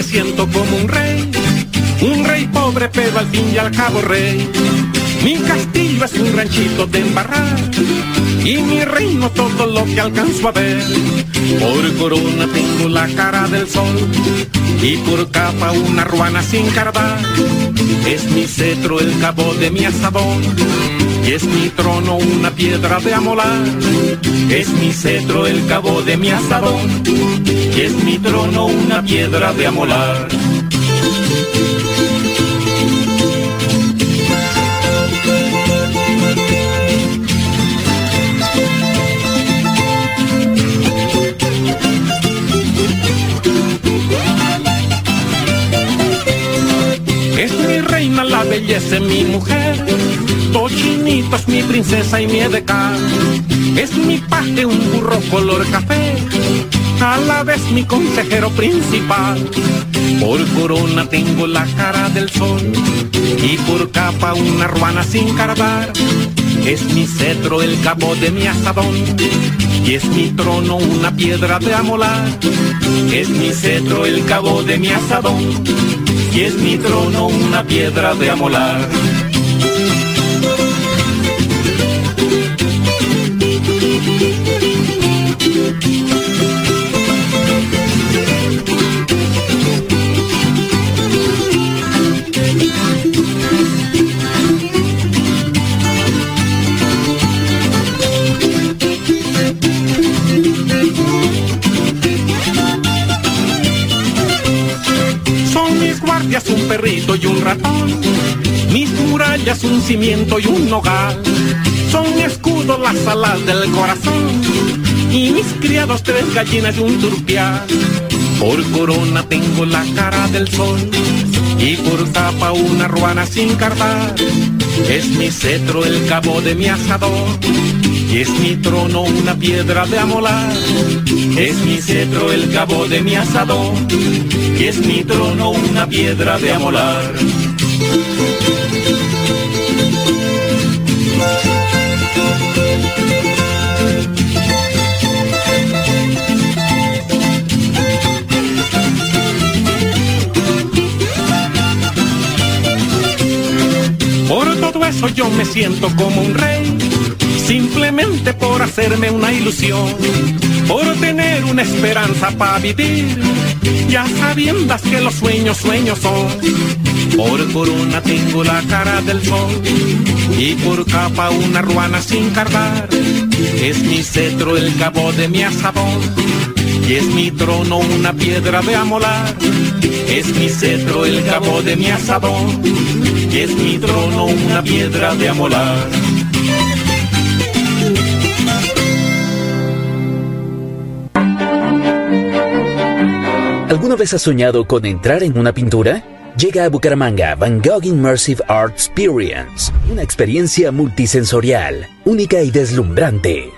Como un rey, un rey pobre pero al fin y al cabo rey. Mi castillo es un ranchito de embarrar y mi reino todo lo que alcanzo a ver. Por corona tengo la cara del sol y por capa una ruana sin cardar. Es mi cetro el cabo de mi asadón y es mi trono una piedra de amolar. Es mi cetro el cabo de mi asadón y es mi trono una piedra de amolar. Belleza, mi mujer Tochinito es mi princesa y mi edecán. Es mi paje un burro color café. A la vez mi consejero principal. Por corona tengo la cara del sol. Y por capa una ruana sin cardar. Es mi cetro el cabo de mi asadón. Y es mi trono una piedra de amolar. Es mi cetro el cabo de mi asadón. Y es mi trono una piedra de amolar. Un cimiento y un hogar. Son mi escudo las alas del corazón y mis criados tres gallinas y un turpial. Por corona tengo la cara del sol y por tapa una ruana sin cardar. Es mi cetro el cabo de mi asador y es mi trono una piedra de amolar. Es mi cetro el cabo de mi asador y es mi trono una piedra de amolar. Yo me siento como un rey, simplemente por hacerme una ilusión, por tener una esperanza para vivir, ya sabiendas que los sueños sueños son. Por corona tengo la cara del sol y por capa una ruana sin cardar. Es mi cetro el cabo de mi asadón y es mi trono una piedra de amolar. Es mi cetro el cabo de mi asadón y es mi trono una piedra de amolar. ¿Alguna vez has soñado con entrar en una pintura? Llega a Bucaramanga Van Gogh Immersive Art Experience, una experiencia multisensorial, única y deslumbrante.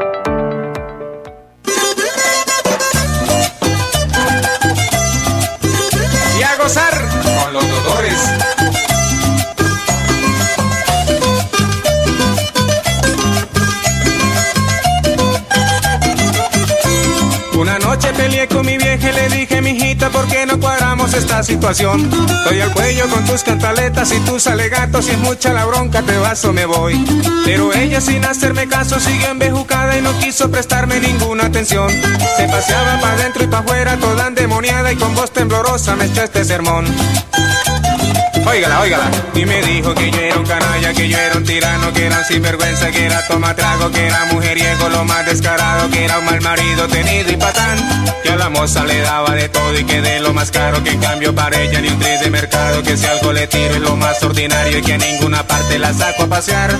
Con mi vieja y le dije, mijita, ¿por qué no cuadramos esta situación? Estoy al cuello con tus cantaletas y tus alegatos, y es mucha la bronca, te vas o me voy. Pero ella sin hacerme caso siguió embejucada y no quiso prestarme ninguna atención. Se paseaba para adentro y para afuera, toda endemoniada y con voz temblorosa me echó este sermón. Óigala, óigala. Y me dijo que yo era un canalla, que yo era un tirano, que era un sinvergüenza, que era tomatrago, que era mujeriego, lo más descarado, que era un mal marido tenido y patán. Que a la moza le daba de todo y que de lo más caro, que en cambio para ella ni un tris de mercado, que si algo le tiro es lo más ordinario y que a ninguna parte la saco a pasear.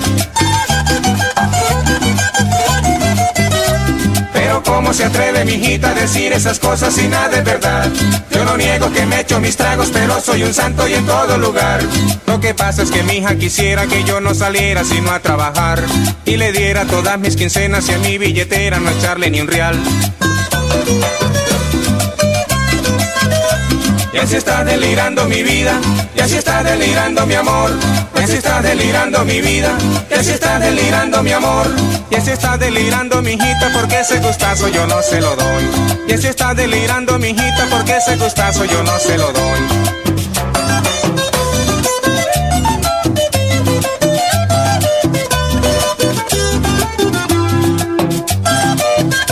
¿Cómo se atreve mi hijita a decir esas cosas y nada de verdad? Yo no niego que me echo mis tragos, pero soy un santo y en todo lugar. Lo que pasa es que mi hija quisiera que yo no saliera sino a trabajar y le diera todas mis quincenas y a mi billetera no echarle ni un real. Así está delirando mi vida, y así está delirando mi amor, y así está delirando mi vida, y así está delirando mi amor, y así está delirando mi hijita porque ese gustazo yo no se lo doy. Y así está delirando mi hijita porque ese gustazo yo no se lo doy.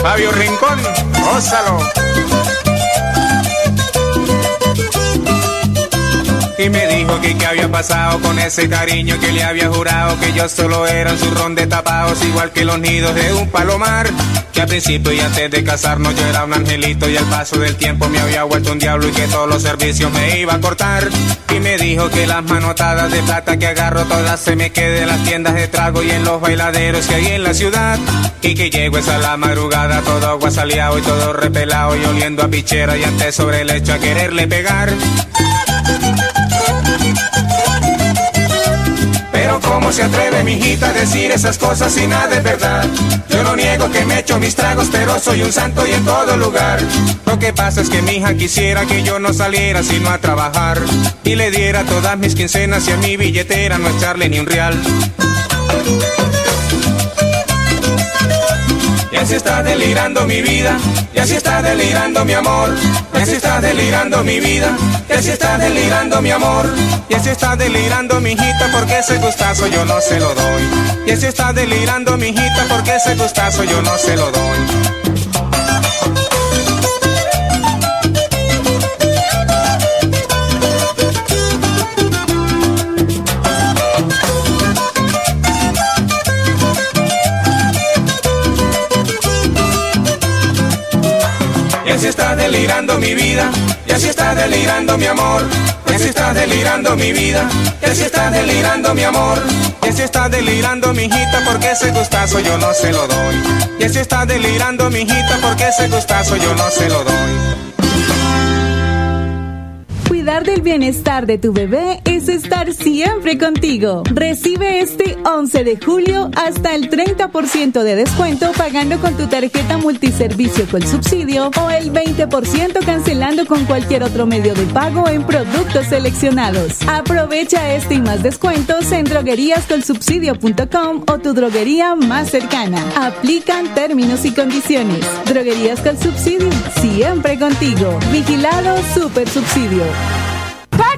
Fabio Rincón, ósalo. Que qué había pasado con ese cariño que le había jurado que yo solo era un zurrón de tapados igual que los nidos de un palomar. Que al principio y antes de casarnos yo era un angelito y al paso del tiempo me había vuelto un diablo y que todos los servicios me iba a cortar. Y me dijo que las manotadas de plata que agarro todas se me queden en las tiendas de trago y en los bailaderos que hay en la ciudad. Y que llego esa la madrugada todo aguasaleado y todo repelado y oliendo a pichera y antes sobre el hecho a quererle pegar pero cómo se atreve mi hijita a decir esas cosas y nada de verdad. Yo no niego que me echo mis tragos, pero soy un santo y en todo lugar. Lo que pasa es que mi hija quisiera que yo no saliera sino a trabajar y le diera todas mis quincenas y a mi billetera no echarle ni un real. Así está delirando mi vida, y así está delirando mi amor, y así está delirando mi vida, y así está delirando mi amor, y así está delirando mi hijita porque ese gustazo yo no se lo doy. Y así está delirando mi hijita porque ese gustazo yo no se lo doy. Mi vida, y así está delirando mi amor, y así está delirando mi vida, y así está delirando mi amor, y así está delirando mi hijita porque ese gustazo yo no se lo doy, y así está delirando mi hijita porque ese gustazo yo no se lo doy. Cuidar del bienestar de tu bebé es estar siempre contigo. Recibe este 11 de julio hasta el 30% de descuento pagando con tu tarjeta multiservicio con subsidio o el 20% cancelando con cualquier otro medio de pago en productos seleccionados. Aprovecha este y más descuentos en drogueríascolsubsidio.com o tu droguería más cercana. Aplican términos y condiciones. Droguerías con subsidio, siempre contigo. Vigilado Super Subsidio.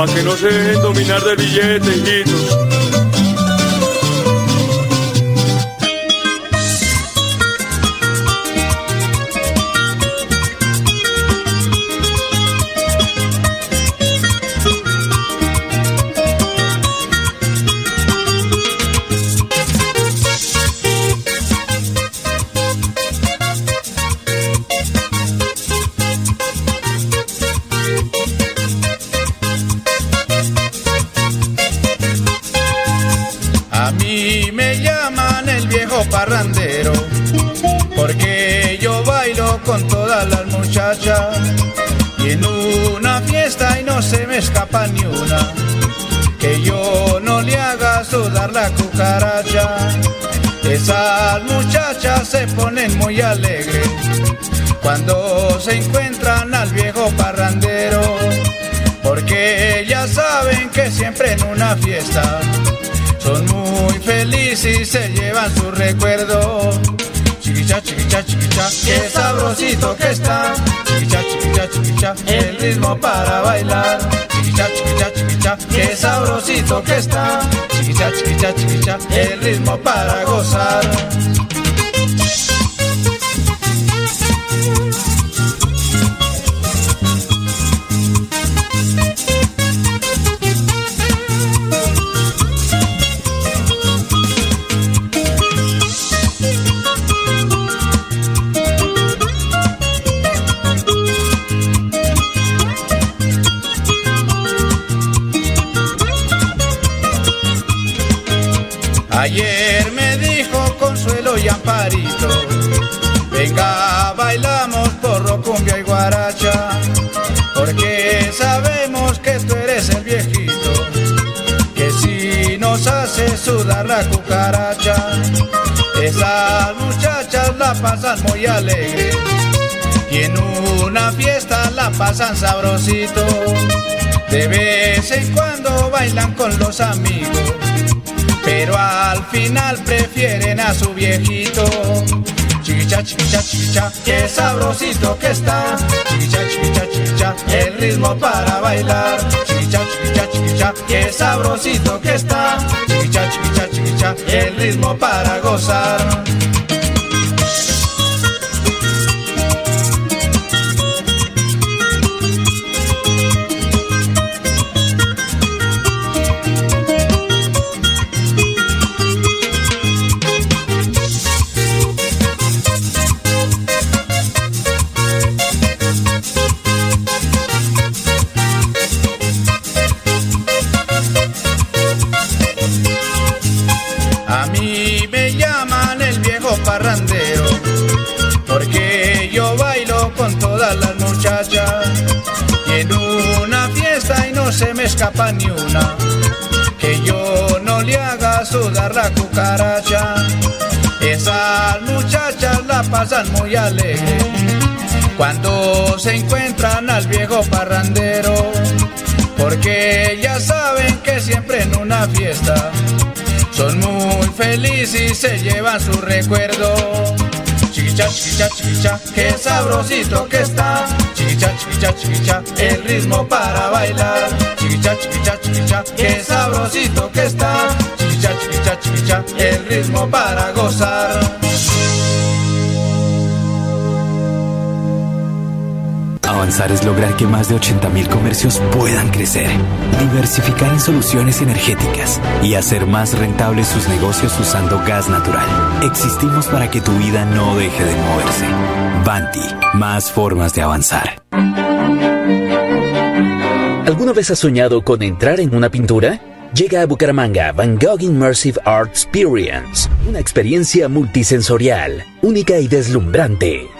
Para que no se dominar del billete, hijitos. Parrandero, porque yo bailo con todas las muchachas. Y en una fiesta y no se me escapa ni una, que yo no le haga sudar la cucaracha. Esas muchachas se ponen muy alegres cuando se encuentran al viejo parrandero, porque ellas saben que siempre en una fiesta son muy felices y se llevan su recuerdo. Chiquicha, chiquicha, chiquicha, qué sabrosito que está. Chiquicha, chiquicha, chiquicha, el ritmo para bailar. Chiquicha, chiquicha, chiquicha, qué sabrosito que está. Chiquicha, chiquicha, chiquicha, el ritmo para gozar. Pasan muy alegre, y en una fiesta la pasan sabrosito, de vez en cuando bailan con los amigos pero al final prefieren a su viejito. Chiquicha, chiquicha, chiquicha, qué sabrosito que está. Chiquicha, chiquicha, chiquicha, el ritmo para bailar. Chiquicha, chiquicha, chiquicha, qué sabrosito que está. Chiquicha, chiquicha, chiquicha, el ritmo para gozar. Escapa ni una, que yo no le haga sudar la cucaracha. Esas muchachas la pasan muy alegre cuando se encuentran al viejo parrandero, porque ya saben que siempre en una fiesta son muy felices y se llevan su recuerdo. Chiquicha, chiquicha, qué sabrosito que está. Chiquicha, chiquicha, chiquicha, el ritmo para bailar. Chiquicha, chiquicha, chiquicha, qué sabrosito que está. Chiquicha, chiquicha, chiquicha, el ritmo para gozar. Avanzar es lograr que más de 80.000 comercios puedan crecer, diversificar en soluciones energéticas y hacer más rentables sus negocios usando gas natural. Existimos para que tu vida no deje de moverse. Banti, más formas de avanzar. ¿Alguna vez has soñado con entrar en una pintura? Llega a Bucaramanga Van Gogh Immersive Art Experience, una experiencia multisensorial, única y deslumbrante.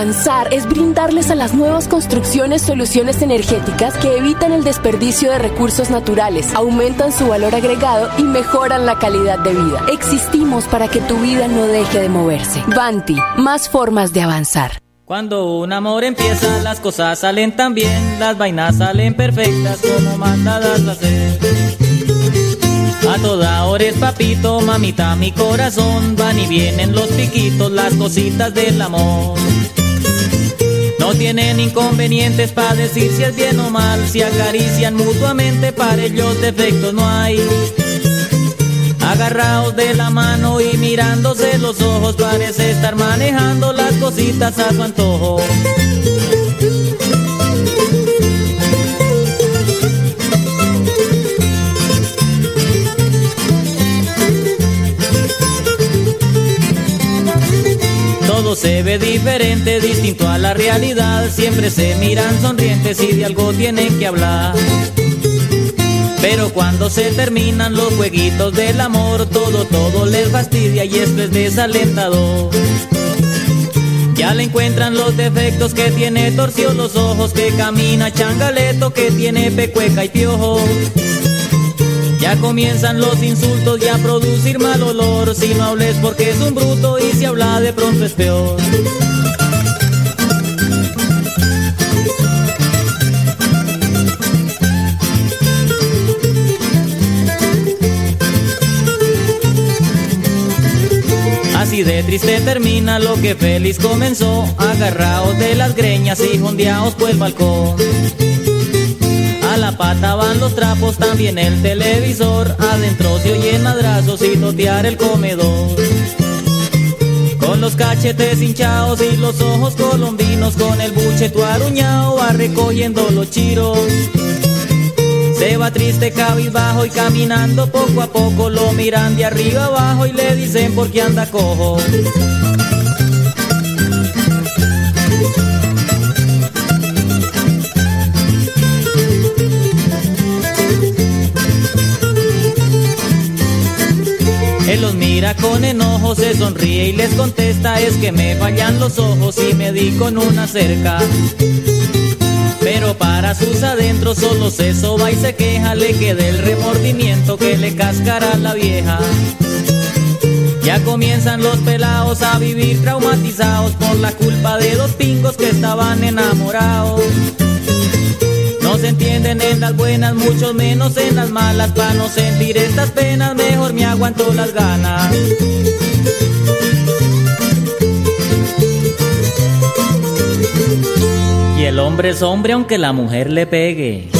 Avanzar es brindarles a las nuevas construcciones soluciones energéticas que evitan el desperdicio de recursos naturales, aumentan su valor agregado y mejoran la calidad de vida. Existimos para que tu vida no deje de moverse. Banti, más formas de avanzar. Cuando un amor empieza, las cosas salen tan bien, las vainas salen perfectas como mandadas a hacer. A toda hora es papito, mamita, mi corazón, van y vienen los piquitos, las cositas del amor. No tienen inconvenientes para decir si es bien o mal, si acarician mutuamente, para ellos defectos no hay agarrados de la mano y mirándose los ojos, parece estar manejando las cositas a su antojo. Se ve diferente, distinto a la realidad, siempre se miran sonrientes y de algo tienen que hablar. Pero cuando se terminan los jueguitos del amor, todo, todo les fastidia y esto es desalentador. Ya le encuentran los defectos que tiene torcido los ojos, que camina changaleto, que tiene pecueca y piojo. Ya comienzan los insultos y a producir mal olor, si no hables porque es un bruto y si habla de pronto es peor. Así de triste termina lo que feliz comenzó, agarrados de las greñas y jondeados por el balcón. A la pata van los trapos, también el televisor, adentro se oyen madrazos y totear el comedor. Con los cachetes hinchados y los ojos colombinos, con el buche aruñado, va recogiendo los chiros. Se va triste, cabizbajo y caminando poco a poco lo miran de arriba abajo y le dicen por qué anda cojo. Él los mira con enojo, se sonríe y les contesta, es que me fallan los ojos y me di con una cerca. Pero para sus adentros solo se soba y se queja, le queda el remordimiento que le cascará la vieja. Ya comienzan los pelados a vivir traumatizados por la culpa de dos pingos que estaban enamorados. No se entienden en las buenas, mucho menos en las malas. Para no sentir estas penas, mejor me aguanto las ganas. Y el hombre es hombre aunque la mujer le pegue.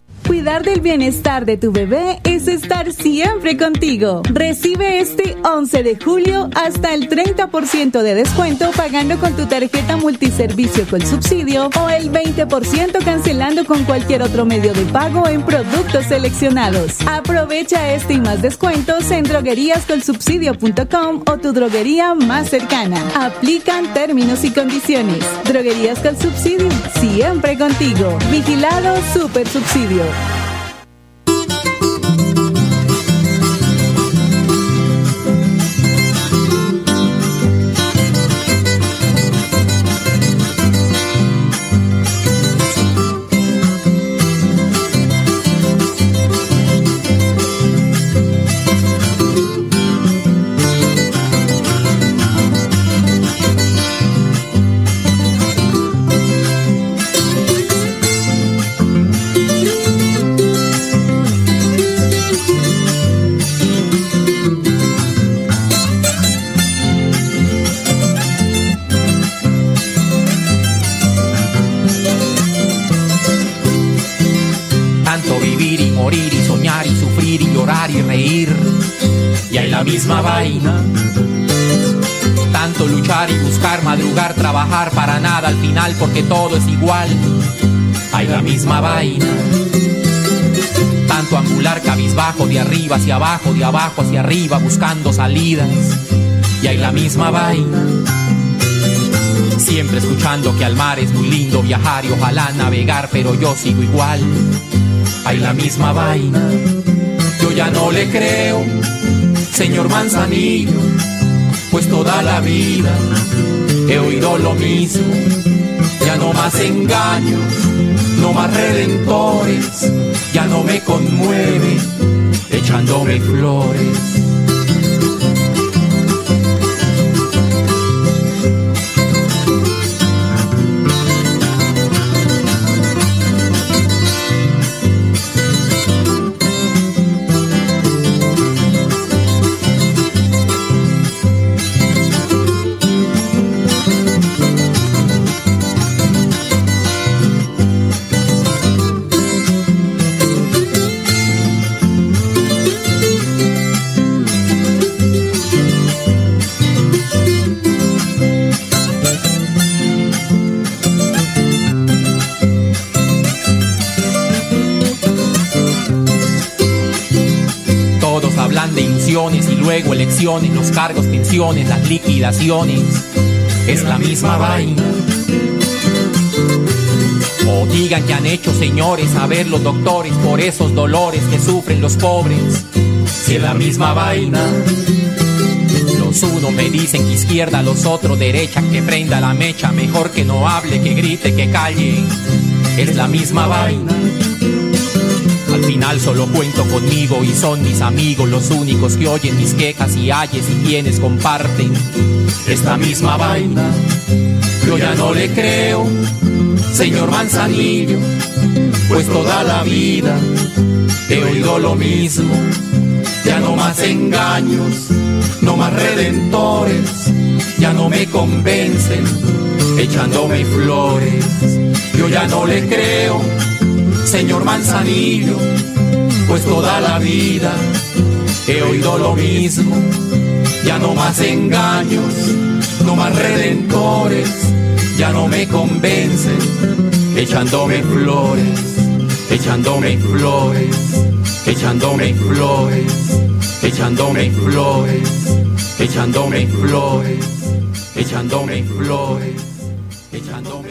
Cuidar del bienestar de tu bebé es estar siempre contigo. Recibe este 11 de julio hasta el 30% de descuento pagando con tu tarjeta multiservicio con subsidio o el 20% cancelando con cualquier otro medio de pago en productos seleccionados. Aprovecha este y más descuentos en drogueríascolsubsidio.com o tu droguería más cercana. Aplican términos y condiciones. Droguerías con subsidio, siempre contigo. Vigilado Super Subsidio. Thank you. Porque todo es igual. Hay la misma vaina. Tanto angular cabizbajo de arriba hacia abajo, de abajo hacia arriba buscando salidas. Y hay la misma vaina. Siempre escuchando que al mar es muy lindo viajar y ojalá navegar, pero yo sigo igual. Hay la misma vaina. Yo ya no le creo, señor Manzanillo, pues toda la vida he oído lo mismo. Ya no más engaños, no más redentores, ya no me conmueve echándome flores. Los cargos, pensiones, las liquidaciones. Es la misma vaina. O digan que han hecho señores a ver los doctores por esos dolores que sufren los pobres. Si es la misma vaina. Los unos me dicen que izquierda, los otros derecha, que prenda la mecha, mejor que no hable, que grite, que calle. Es la misma vaina. Solo cuento conmigo y son mis amigos los únicos que oyen mis quejas y ayes y quienes comparten esta misma vaina. Yo ya no le creo, señor Manzanillo, pues toda la vida he oído lo mismo. Ya no más engaños, no más redentores, ya no me convencen echándome flores. Yo ya no le creo señor Manzanillo, pues toda la vida he oído lo mismo. Ya no más engaños, no más redentores, ya no me convencen, echándome flores, echándome flores, echándome flores, echándome flores, echándome flores, echándome flores, echándome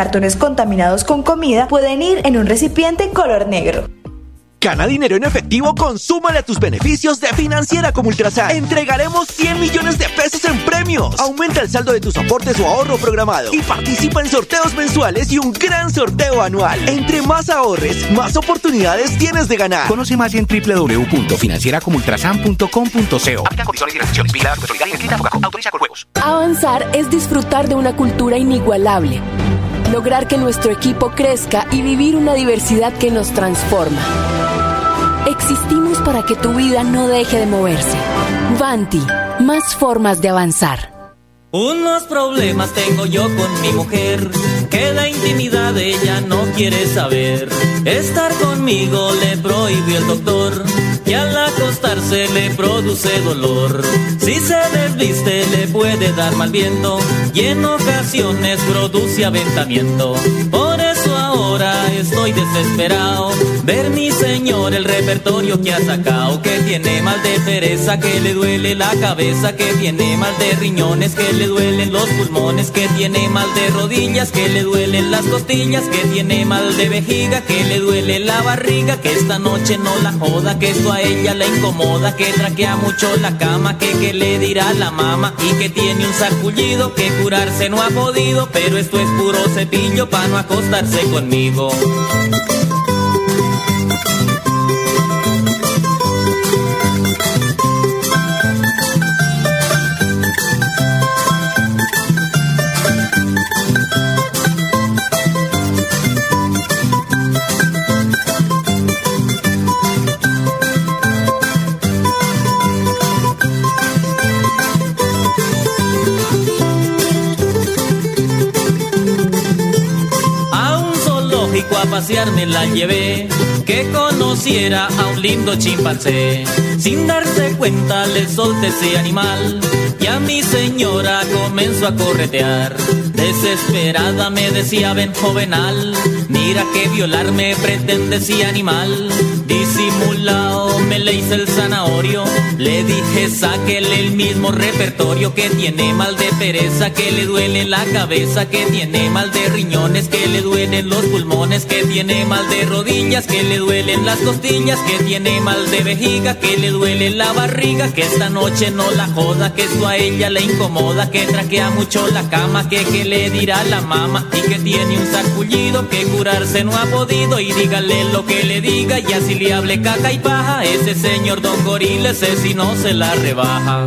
cartones contaminados con comida pueden ir en un recipiente color negro. Gana dinero en efectivo, consúmale a tus beneficios de Financiera como Ultrasan. Entregaremos 100 millones de pesos en premios. Aumenta el saldo de tus aportes o ahorro programado y participa en sorteos mensuales y un gran sorteo anual. Entre más ahorres, más oportunidades tienes de ganar. Conoce más en www.financieracomultrasan.com.co. Avanzar es disfrutar de una cultura inigualable lograr que nuestro equipo crezca y vivir una diversidad que nos transforma. Existimos para que tu vida no deje de moverse. Vanti, más formas de avanzar. Unos problemas tengo yo con mi mujer, que la intimidad ella no quiere saber. Estar conmigo le prohibió el doctor, y al acostarse le produce dolor. Si se desviste le puede dar mal viento, y en ocasiones produce aventamiento. Por eso ahora estoy desesperado, ver mi señor el repertorio que ha sacado, que tiene mal de pereza, que le duele la cabeza, que tiene mal de riñones, que le duelen los pulmones, que tiene mal de rodillas, que le duelen las costillas, que tiene mal de vejiga, que le duele la barriga, que esta noche no la joda, que esto a ella la incomoda, que traquea mucho la cama, que que le dirá la mama y que tiene un sacullido, que curarse no ha podido, pero esto es puro cepillo para no acostarse conmigo. Me la llevé, que conociera a un lindo chimpancé. Sin darse cuenta le solté ese animal y a mi señora comenzó a corretear. Desesperada me decía, ven jovenal, mira que violarme pretende ese animal. Disimulado me le hice el zanahorio, le dije sáquele el mismo repertorio que tiene mal de pereza, que le duele la cabeza, que tiene mal de riñones, que le duelen los pulmones, que tiene mal de rodillas, que le duelen las costillas, que tiene mal de vejiga, que le duele la barriga, que esta noche no la joda, que esto a ella le incomoda, que traquea mucho la cama, que que le dirá la mama y que tiene un sacullido que curarse no ha podido y dígale lo que le diga y así le hable caca y paja, ese señor don gorila ese no se la rebaja.